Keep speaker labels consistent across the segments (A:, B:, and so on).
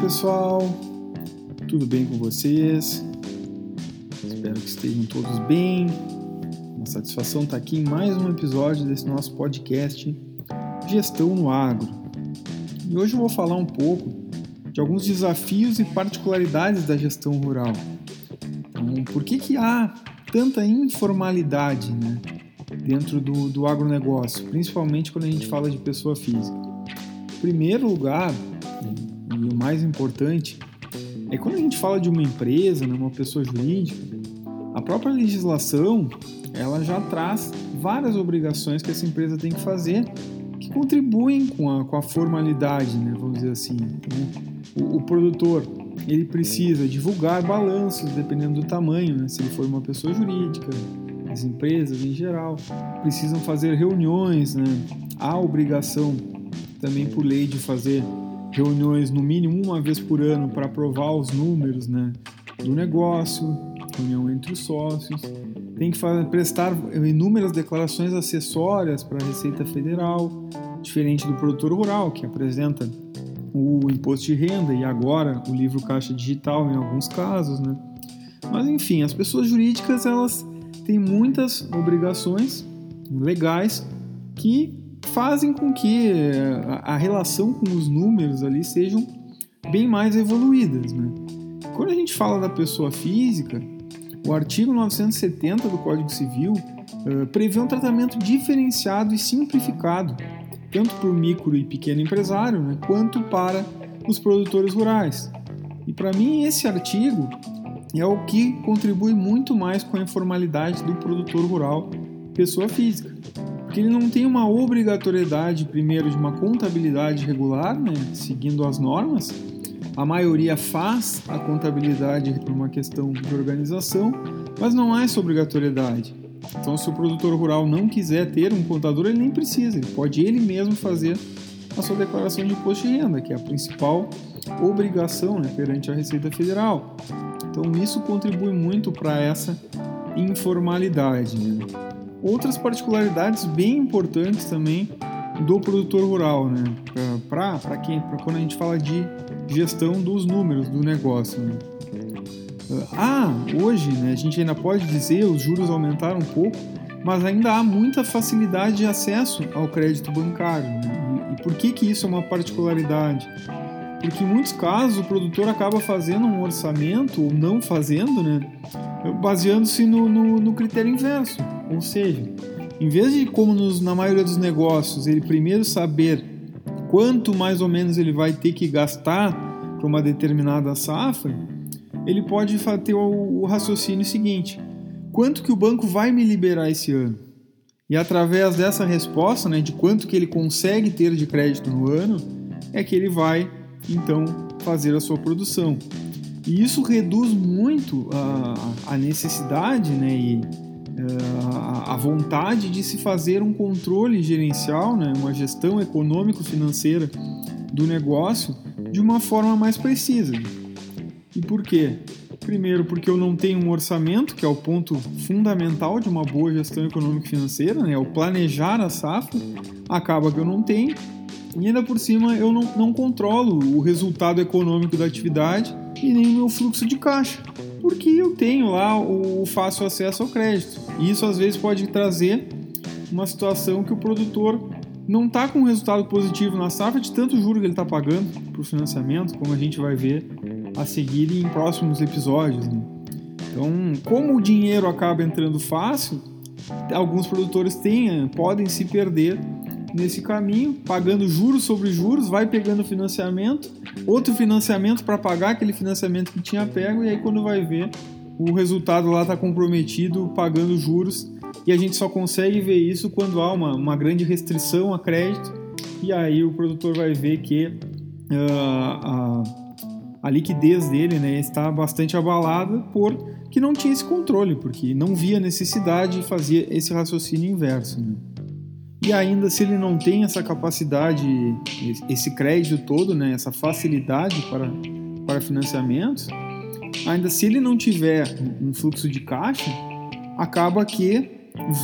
A: pessoal, tudo bem com vocês? Espero que estejam todos bem. Uma satisfação estar aqui em mais um episódio desse nosso podcast Gestão no Agro. E hoje eu vou falar um pouco de alguns desafios e particularidades da gestão rural. Então, por que, que há tanta informalidade né, dentro do, do agronegócio, principalmente quando a gente fala de pessoa física? Em primeiro lugar, e o mais importante é quando a gente fala de uma empresa, né, uma pessoa jurídica, a própria legislação ela já traz várias obrigações que essa empresa tem que fazer que contribuem com a, com a formalidade, né, vamos dizer assim. Então, o, o, produtor ele precisa divulgar balanços dependendo do tamanho, né, se ele for uma pessoa jurídica, as empresas em geral precisam fazer reuniões, né, há obrigação também por lei de fazer reuniões no mínimo uma vez por ano para aprovar os números né, do negócio, reunião entre os sócios. Tem que fazer, prestar inúmeras declarações acessórias para a Receita Federal, diferente do produtor rural, que apresenta o imposto de renda e agora o livro caixa digital em alguns casos, né? Mas enfim, as pessoas jurídicas elas têm muitas obrigações legais que fazem com que eh, a relação com os números ali sejam bem mais evoluídas. Né? Quando a gente fala da pessoa física, o artigo 970 do Código Civil uh, prevê um tratamento diferenciado e simplificado, tanto para o micro e pequeno empresário, né, quanto para os produtores rurais. E para mim, esse artigo é o que contribui muito mais com a informalidade do produtor rural, pessoa física porque ele não tem uma obrigatoriedade, primeiro, de uma contabilidade regular, né, seguindo as normas. A maioria faz a contabilidade por uma questão de organização, mas não há essa obrigatoriedade. Então, se o produtor rural não quiser ter um contador, ele nem precisa, ele pode ele mesmo fazer a sua declaração de imposto de renda, que é a principal obrigação né, perante a Receita Federal. Então, isso contribui muito para essa informalidade. Né? Outras particularidades bem importantes também do produtor rural, né? Para quem, para quando a gente fala de gestão dos números do negócio. Né? Ah, hoje, né, a gente ainda pode dizer os juros aumentaram um pouco, mas ainda há muita facilidade de acesso ao crédito bancário. Né? E por que que isso é uma particularidade? Porque em muitos casos o produtor acaba fazendo um orçamento ou não fazendo, né? Baseando-se no, no, no critério inverso. Ou seja, em vez de, como nos, na maioria dos negócios, ele primeiro saber quanto mais ou menos ele vai ter que gastar para uma determinada safra, ele pode ter o, o raciocínio seguinte: quanto que o banco vai me liberar esse ano? E através dessa resposta, né, de quanto que ele consegue ter de crédito no ano, é que ele vai então fazer a sua produção. E isso reduz muito a, a necessidade né, e a, a vontade de se fazer um controle gerencial, né, uma gestão econômico-financeira do negócio de uma forma mais precisa. E por quê? Primeiro, porque eu não tenho um orçamento, que é o ponto fundamental de uma boa gestão econômico-financeira, né? o planejar a safra, acaba que eu não tenho. E ainda por cima, eu não, não controlo o resultado econômico da atividade e nem o meu fluxo de caixa, porque eu tenho lá o fácil acesso ao crédito. E isso às vezes pode trazer uma situação que o produtor não está com resultado positivo na safra de tanto juro que ele está pagando para o financiamento, como a gente vai ver a seguir em próximos episódios. Né? Então, como o dinheiro acaba entrando fácil, alguns produtores têm, podem se perder nesse caminho, pagando juros sobre juros, vai pegando financiamento, outro financiamento para pagar aquele financiamento que tinha pego, e aí quando vai ver, o resultado lá está comprometido pagando juros, e a gente só consegue ver isso quando há uma, uma grande restrição a crédito, e aí o produtor vai ver que uh, a, liquidez dele né, está bastante abalada por que não tinha esse controle, porque não via necessidade de fazer esse raciocínio inverso. Né? E ainda se ele não tem essa capacidade, esse crédito todo, né, essa facilidade para, para financiamentos, ainda se ele não tiver um fluxo de caixa, acaba que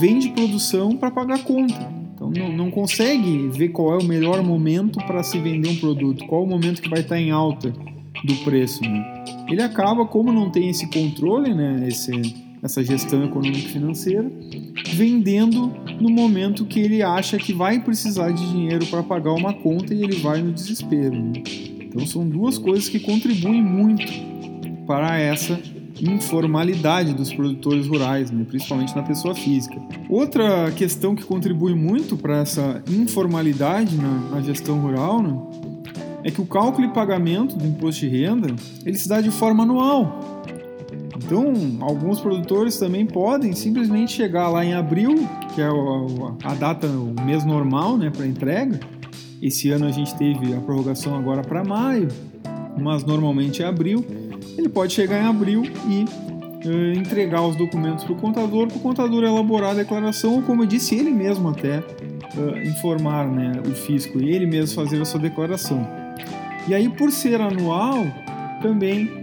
A: vende produção para pagar conta. Então não, não, consegue ver qual é o melhor momento para se vender um produto, qual o momento que vai estar em alta, do preço. Né? Ele acaba, como não tem esse controle, né, esse, essa gestão econômica financeira, vendendo no momento que ele acha que vai precisar de dinheiro para pagar uma conta e ele vai no desespero. Né? Então são duas coisas que contribuem muito para essa informalidade dos produtores rurais, né? principalmente na pessoa física. Outra questão que contribui muito para essa informalidade na, na gestão rural né? é que o cálculo e pagamento do imposto de renda ele se dá de forma anual. Então, alguns produtores também podem simplesmente chegar lá em abril, que é a data, o mês normal né, para entrega. Esse ano a gente teve a prorrogação agora para maio, mas normalmente é abril. Ele pode chegar em abril e uh, entregar os documentos para o contador, para o contador elaborar a declaração, ou como eu disse, ele mesmo até uh, informar né, o fisco e ele mesmo fazer a sua declaração. E aí, por ser anual, também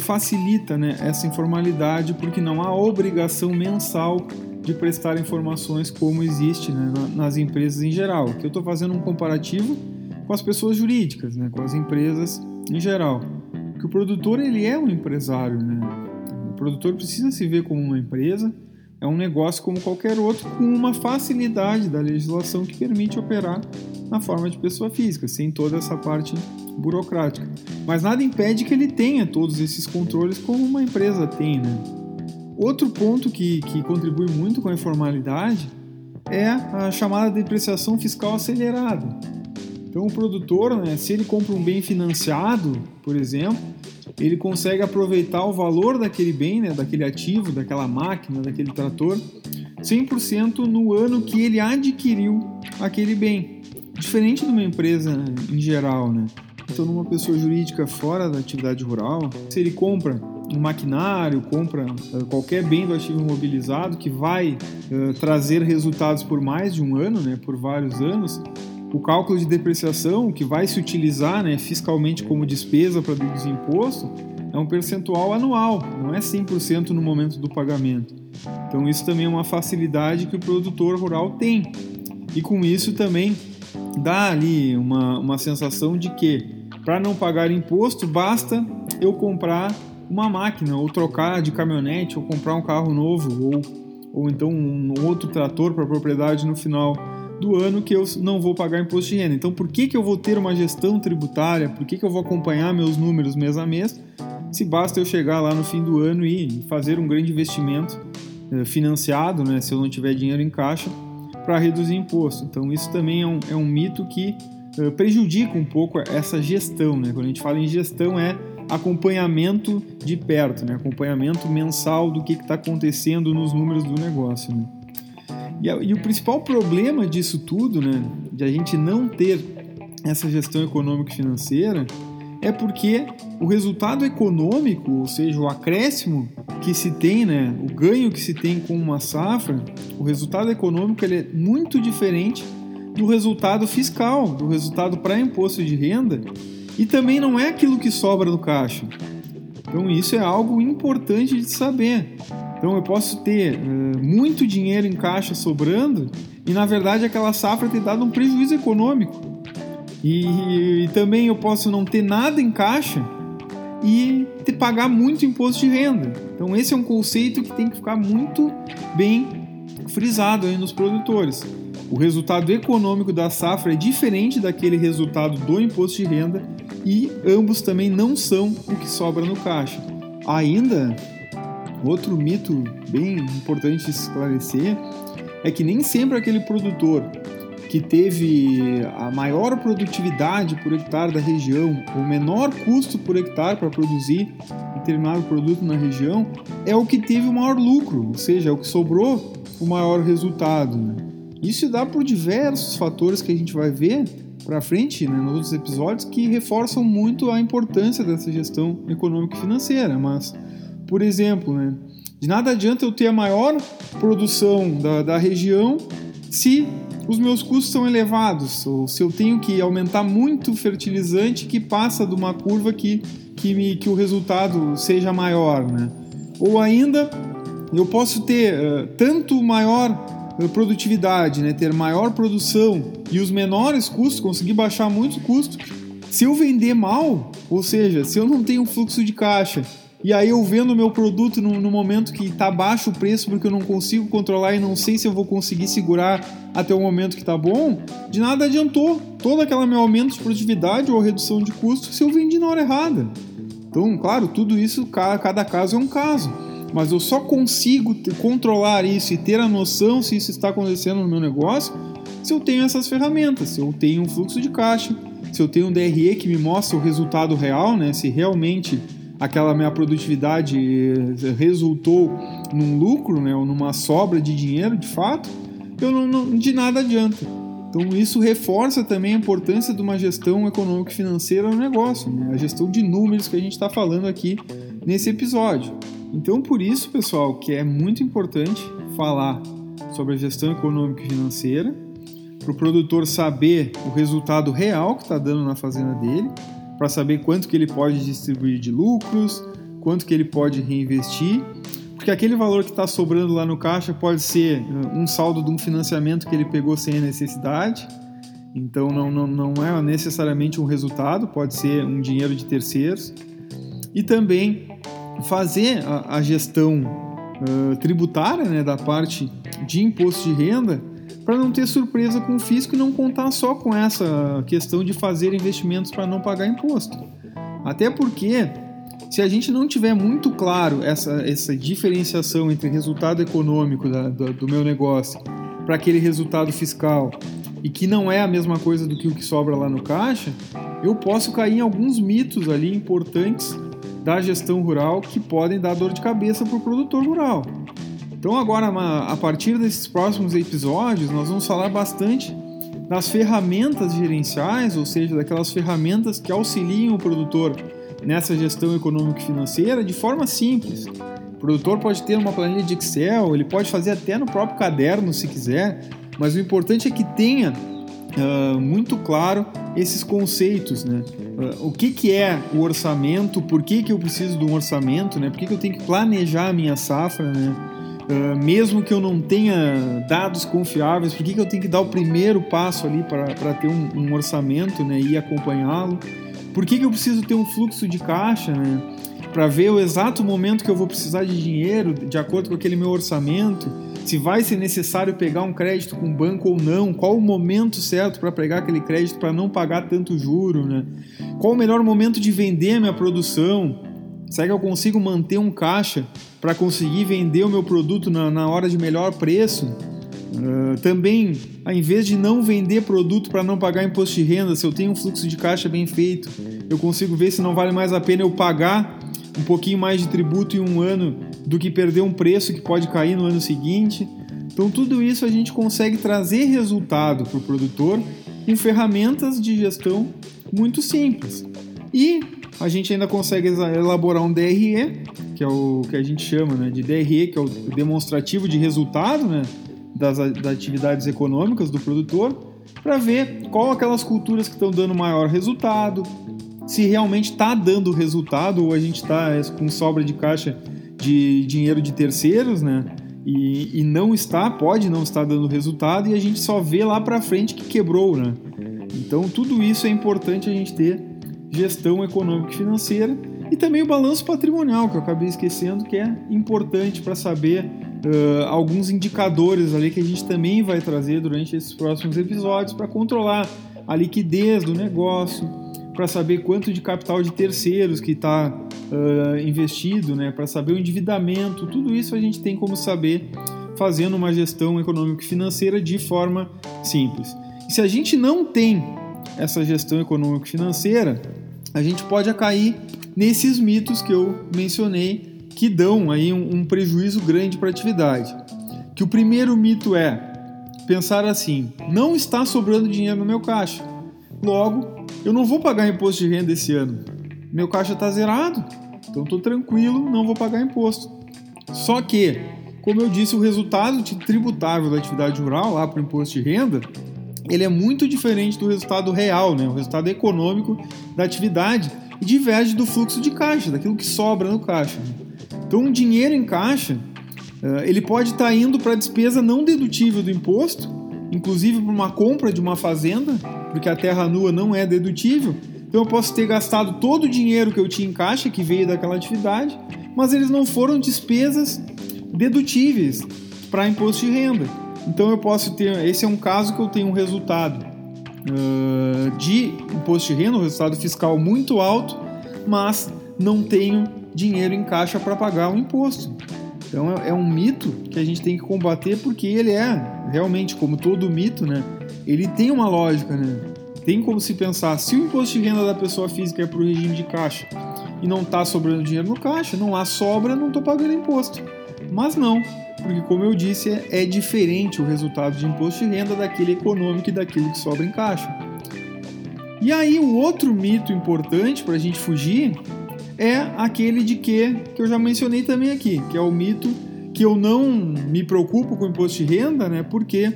A: facilita né, essa informalidade, porque não há obrigação mensal de prestar informações como existe né, nas empresas em geral. Aqui eu estou fazendo um comparativo com as pessoas jurídicas, né, com as empresas em geral. Que o produtor ele é um empresário, né? O produtor precisa se ver como uma empresa, é um negócio como qualquer outro, com uma facilidade da legislação que permite operar na forma de pessoa física, sem toda essa parte burocrática. Mas nada impede que ele tenha todos esses controles como uma empresa tem, né? Outro ponto que, que contribui muito com a informalidade é a chamada depreciação fiscal acelerada. Então, o produtor, né, se ele compra um bem financiado, por exemplo, ele consegue aproveitar o valor daquele bem, né, daquele ativo, daquela máquina, daquele trator, 100% no ano que ele adquiriu aquele bem. Diferente de uma empresa em geral, né? Então, numa pessoa jurídica fora da atividade rural, se ele compra um maquinário, compra uh, qualquer bem do ativo imobilizado que vai uh, trazer resultados por mais de um ano, né, por vários anos, o cálculo de depreciação que vai se utilizar né, fiscalmente como despesa para deduzir imposto é um percentual anual, não é 100% no momento do pagamento. Então, isso também é uma facilidade que o produtor rural tem. E com isso também dá ali uma, uma sensação de que para não pagar imposto, basta eu comprar uma máquina, ou trocar de caminhonete, ou comprar um carro novo, ou, ou então um outro trator para propriedade no final do ano que eu não vou pagar imposto de renda. Então, por que, que eu vou ter uma gestão tributária? Por que, que eu vou acompanhar meus números mês a mês? Se basta eu chegar lá no fim do ano e fazer um grande investimento eh, financiado, né, se eu não tiver dinheiro em caixa, para reduzir imposto. Então, isso também é um, é um mito que prejudica um pouco essa gestão. Né? Quando a gente fala em gestão, é acompanhamento de perto, né? acompanhamento mensal do que está acontecendo nos números do negócio. Né? E, e, o principal problema disso tudo, né, de a gente não ter essa gestão econômica e financeira, é porque o resultado econômico, ou seja, o acréscimo que se tem, né, o ganho que se tem com uma safra, o resultado econômico ele é muito diferente do resultado fiscal, do resultado para imposto de renda, e também não é aquilo que sobra no caixa. Então isso é algo importante de saber. Então eu posso ter uh, muito dinheiro em caixa sobrando e na verdade aquela safra ter dado um prejuízo econômico. E, e também eu posso não ter nada em caixa e ter, pagar muito imposto de renda. Então esse é um conceito que tem que ficar muito bem frisado aí nos produtores. O resultado econômico da safra é diferente daquele resultado do imposto de renda e ambos também não são o que sobra no caixa. Ainda, outro mito bem importante esclarecer é que nem sempre aquele produtor que teve a maior produtividade por hectare da região, o menor custo por hectare para produzir determinado produto na região, é o que teve o maior lucro, ou seja, é o que sobrou o maior resultado. Né? Isso dá por diversos fatores que a gente vai ver para frente né, nos outros episódios que reforçam muito a importância dessa gestão econômica e financeira. Mas, por exemplo, né, de nada adianta eu ter a maior produção da, da região se os meus custos são elevados, ou se eu tenho que aumentar muito o fertilizante que passa de uma curva que, que, me, que o resultado seja maior. Né? Ou ainda, eu posso ter uh, tanto maior produtividade, né, ter maior produção e os menores custos, conseguir baixar muito custo, Se eu vender mal, ou seja, se eu não tenho fluxo de caixa e aí eu vendo o meu produto no, no momento que está baixo o preço porque eu não consigo controlar e não sei se eu vou conseguir segurar até o momento que está bom, de nada adiantou todo aquele meu aumento de produtividade ou redução de custo se eu vendi na hora errada. Então, claro, tudo isso, cada caso é um caso. Mas eu só consigo controlar isso e ter a noção se isso está acontecendo no meu negócio se eu tenho essas ferramentas, se eu tenho um fluxo de caixa, se eu tenho um DRE que me mostra o resultado real, né? Se realmente aquela minha produtividade eh, resultou num lucro, né, ou numa sobra de dinheiro, de fato, eu não, não, de nada adianta. Então isso reforça também a importância de uma gestão econômico-financeira no negócio, né? a gestão de números que a gente está falando aqui nesse episódio. Então por isso, pessoal, que é muito importante falar sobre a gestão econômica e financeira, para o produtor saber o resultado real que está dando na fazenda dele, para saber quanto que ele pode distribuir de lucros, quanto que ele pode reinvestir, porque aquele valor que está sobrando lá no caixa pode ser uh, um saldo de um financiamento que ele pegou sem a necessidade, então não, não, não é necessariamente um resultado, pode ser um dinheiro de terceiros, e também fazer a, a gestão uh, tributária né, da parte de imposto de renda para não ter surpresa com o fisco e não contar só com essa questão de fazer investimentos para não pagar imposto. Até porque, se a gente não tiver muito claro essa, essa diferenciação entre resultado econômico da, do, do meu negócio para aquele resultado fiscal e que não é a mesma coisa do que o que sobra lá no caixa, eu posso cair em alguns mitos ali importantes da gestão rural que podem dar dor de cabeça para o produtor rural. Então agora, a partir desses próximos episódios, nós vamos falar bastante das ferramentas gerenciais, ou seja, daquelas ferramentas que auxiliam o produtor nessa gestão econômica e financeira de forma simples. O produtor pode ter uma planilha de Excel, ele pode fazer até no próprio caderno se quiser, mas o importante é que tenha uh, muito claro esses conceitos, né? Uh, o que, que é o orçamento, por que, que eu preciso de um orçamento, né? Por que, que eu tenho que planejar a minha safra, né? Uh, mesmo que eu não tenha dados confiáveis, por que, que eu tenho que dar o primeiro passo ali para ter um, um, orçamento né, e acompanhá-lo? Por que, que eu preciso ter um fluxo de caixa né, para ver o exato momento que eu vou precisar de dinheiro de acordo com aquele meu orçamento? Se vai ser necessário pegar um crédito com o banco ou não? Qual o momento certo para pegar aquele crédito para não pagar tanto juro? Né? Qual o melhor momento de vender a minha produção? Será que eu consigo manter um caixa para conseguir vender o meu produto na, na hora de melhor preço? Uh, também, ao invés de não vender produto para não pagar imposto de renda, se eu tenho um fluxo de caixa bem feito, eu consigo ver se não vale mais a pena eu pagar um pouquinho mais de tributo em um ano do que perder um preço que pode cair no ano seguinte. Então, tudo isso a gente consegue trazer resultado para o produtor com ferramentas de gestão muito simples. E a gente ainda consegue elaborar um DRE, que é o que a gente chama né, de DRE, que é o demonstrativo de resultado né, das, das atividades econômicas do produtor, para ver qual aquelas culturas que estão dando maior resultado, se realmente está dando resultado ou a gente está é, com sobra de caixa de dinheiro de terceiros, né? E, e, não está, pode não estar dando resultado e a gente só vê lá para frente que quebrou, né? Então tudo isso é importante a gente ter gestão econômica e financeira e também o balanço patrimonial, que eu acabei esquecendo, que é importante para saber uh, alguns indicadores ali que a gente também vai trazer durante esses próximos episódios para controlar a liquidez do negócio, para saber quanto de capital de terceiros que está uh, investido, né, para saber o endividamento, tudo isso a gente tem como saber fazendo uma gestão econômico-financeira de forma simples. E se a gente não tem essa gestão econômico-financeira, a gente pode cair nesses mitos que eu mencionei que dão aí um, um prejuízo grande para a atividade. Que o primeiro mito é pensar assim: não está sobrando dinheiro no meu caixa. Logo, eu não vou pagar imposto de renda esse ano. Meu caixa está zerado, então estou tranquilo, não vou pagar imposto. Só que, como eu disse, o resultado tributável da atividade rural lá para o imposto de renda ele é muito diferente do resultado real, né? o resultado econômico da atividade, e diverge do fluxo de caixa, daquilo que sobra no caixa. Então, um dinheiro em caixa, eh, ele pode estar tá indo para a despesa não dedutível do imposto, inclusive para uma compra de uma fazenda, porque a terra nua não é dedutível, Então eu posso ter gastado todo o dinheiro que eu tinha em caixa, que veio daquela atividade, mas eles não foram despesas dedutíveis para imposto de renda. Então eu posso ter, esse é um caso que eu tenho um resultado uh, de imposto de renda, um resultado fiscal muito alto, mas não tenho dinheiro em caixa para pagar o imposto. Então é, é um mito que a gente tem que combater porque ele é realmente como todo mito, né? Ele tem uma lógica, né? Tem como se pensar, se o imposto de renda da pessoa física é para o regime de caixa e não está sobrando dinheiro no caixa, não há sobra, não estou pagando imposto. Mas não, porque como eu disse, é, é diferente o resultado de imposto de renda daquele econômico e daquilo que sobra em caixa. E aí o outro mito importante para a gente fugir é aquele de que, que eu já mencionei também aqui, que é o mito que eu não me preocupo com o imposto de renda, né? Porque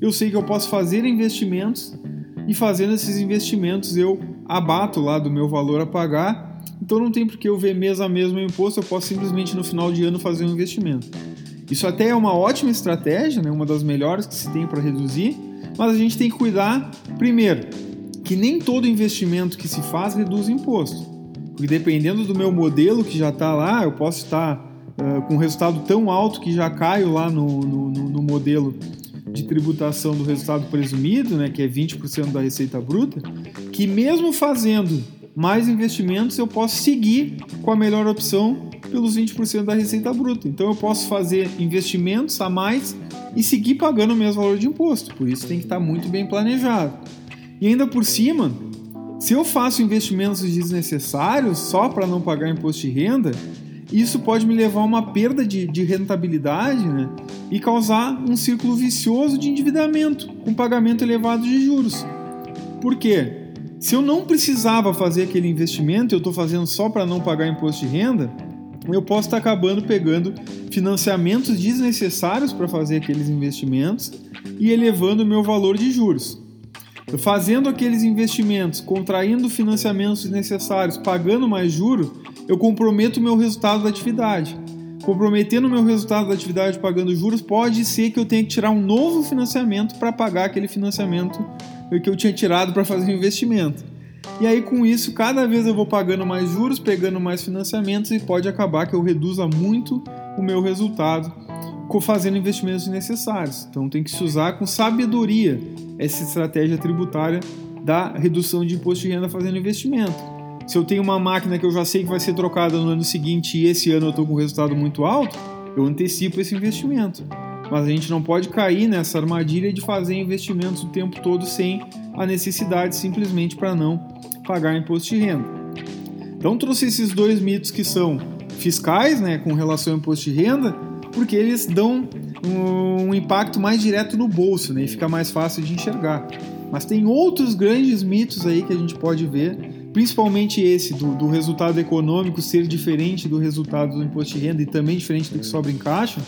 A: eu sei que eu posso fazer investimentos e fazendo esses investimentos eu abato lá do meu valor a pagar. Então não tem por que eu ver mês a mês meu imposto, eu posso simplesmente no final de ano fazer um investimento. Isso até é uma ótima estratégia, né? uma das melhores que se tem para reduzir, mas a gente tem que cuidar, primeiro, que nem todo investimento que se faz reduz imposto. Porque dependendo do meu modelo que já está lá, eu posso estar uh, com um resultado tão alto que já caio lá no, no, no modelo de tributação do resultado presumido, né, que é 20% da receita bruta, que mesmo fazendo mais investimentos, eu posso seguir com a melhor opção pelos 20% da receita bruta. Então eu posso fazer investimentos a mais e seguir pagando o mesmo valor de imposto. Por isso tem que estar muito bem planejado. E ainda por cima, se eu faço investimentos desnecessários só para não pagar imposto de renda, isso pode me levar a uma perda de, de rentabilidade né? e causar um círculo vicioso de endividamento, com pagamento elevado de juros. Por quê? Se eu não precisava fazer aquele investimento, eu estou fazendo só para não pagar imposto de renda, eu posso estar tá acabando pegando financiamentos desnecessários para fazer aqueles investimentos e elevando o meu valor de juros. Fazendo aqueles investimentos, contraindo financiamentos desnecessários, pagando mais juros, eu comprometo o meu resultado da atividade. Comprometendo o meu resultado da atividade pagando juros, pode ser que eu tenha que tirar um novo financiamento para pagar aquele financiamento que eu tinha tirado para fazer o investimento. E aí, com isso, cada vez eu vou pagando mais juros, pegando mais financiamentos e pode acabar que eu reduza muito o meu resultado fazendo investimentos necessários. Então, tem que se usar com sabedoria essa estratégia tributária da redução de imposto de renda fazendo investimento. Se eu tenho uma máquina que eu já sei que vai ser trocada no ano seguinte e esse ano eu estou com um resultado muito alto, eu antecipo esse investimento. Mas a gente não pode cair nessa armadilha de fazer investimentos o tempo todo sem a necessidade, simplesmente para não pagar imposto de renda. Então trouxe esses dois mitos que são fiscais, né, com relação ao imposto de renda, porque eles dão um impacto mais direto no bolso, né, e fica mais fácil de enxergar. Mas tem outros grandes mitos aí que a gente pode ver principalmente esse do, do, resultado econômico ser diferente do resultado do imposto de renda e também diferente do que sobra em caixa,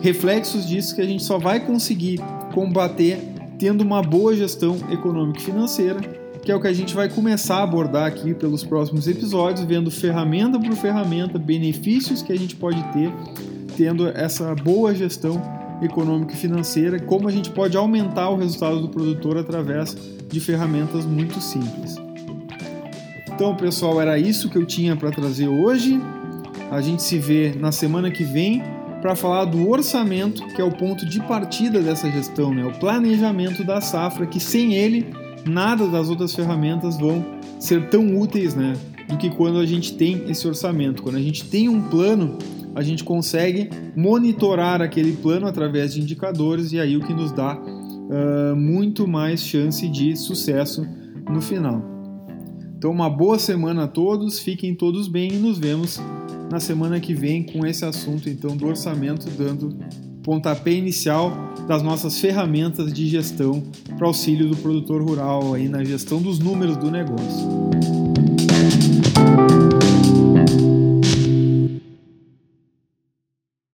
A: reflexos disso que a gente só vai conseguir combater tendo uma boa gestão econômica e financeira, que é o que a gente vai começar a abordar aqui pelos próximos episódios, vendo ferramenta por ferramenta, benefícios que a gente pode ter tendo essa boa gestão econômica e financeira, como a gente pode aumentar o resultado do produtor através de ferramentas muito simples. Então, pessoal, era isso que eu tinha para trazer hoje. A gente se vê na semana que vem para falar do orçamento, que é o ponto de partida dessa gestão, né? o planejamento da safra, que sem ele nada das outras ferramentas vão ser tão úteis né? do que quando a gente tem esse orçamento. Quando a gente tem um plano, a gente consegue monitorar aquele plano através de indicadores e aí o que nos dá uh, muito mais chance de sucesso no final. Então, uma boa semana a todos, fiquem todos bem e nos vemos na semana que vem com esse assunto então do orçamento, dando pontapé inicial das nossas ferramentas de gestão para auxílio do produtor rural aí na gestão dos números do negócio.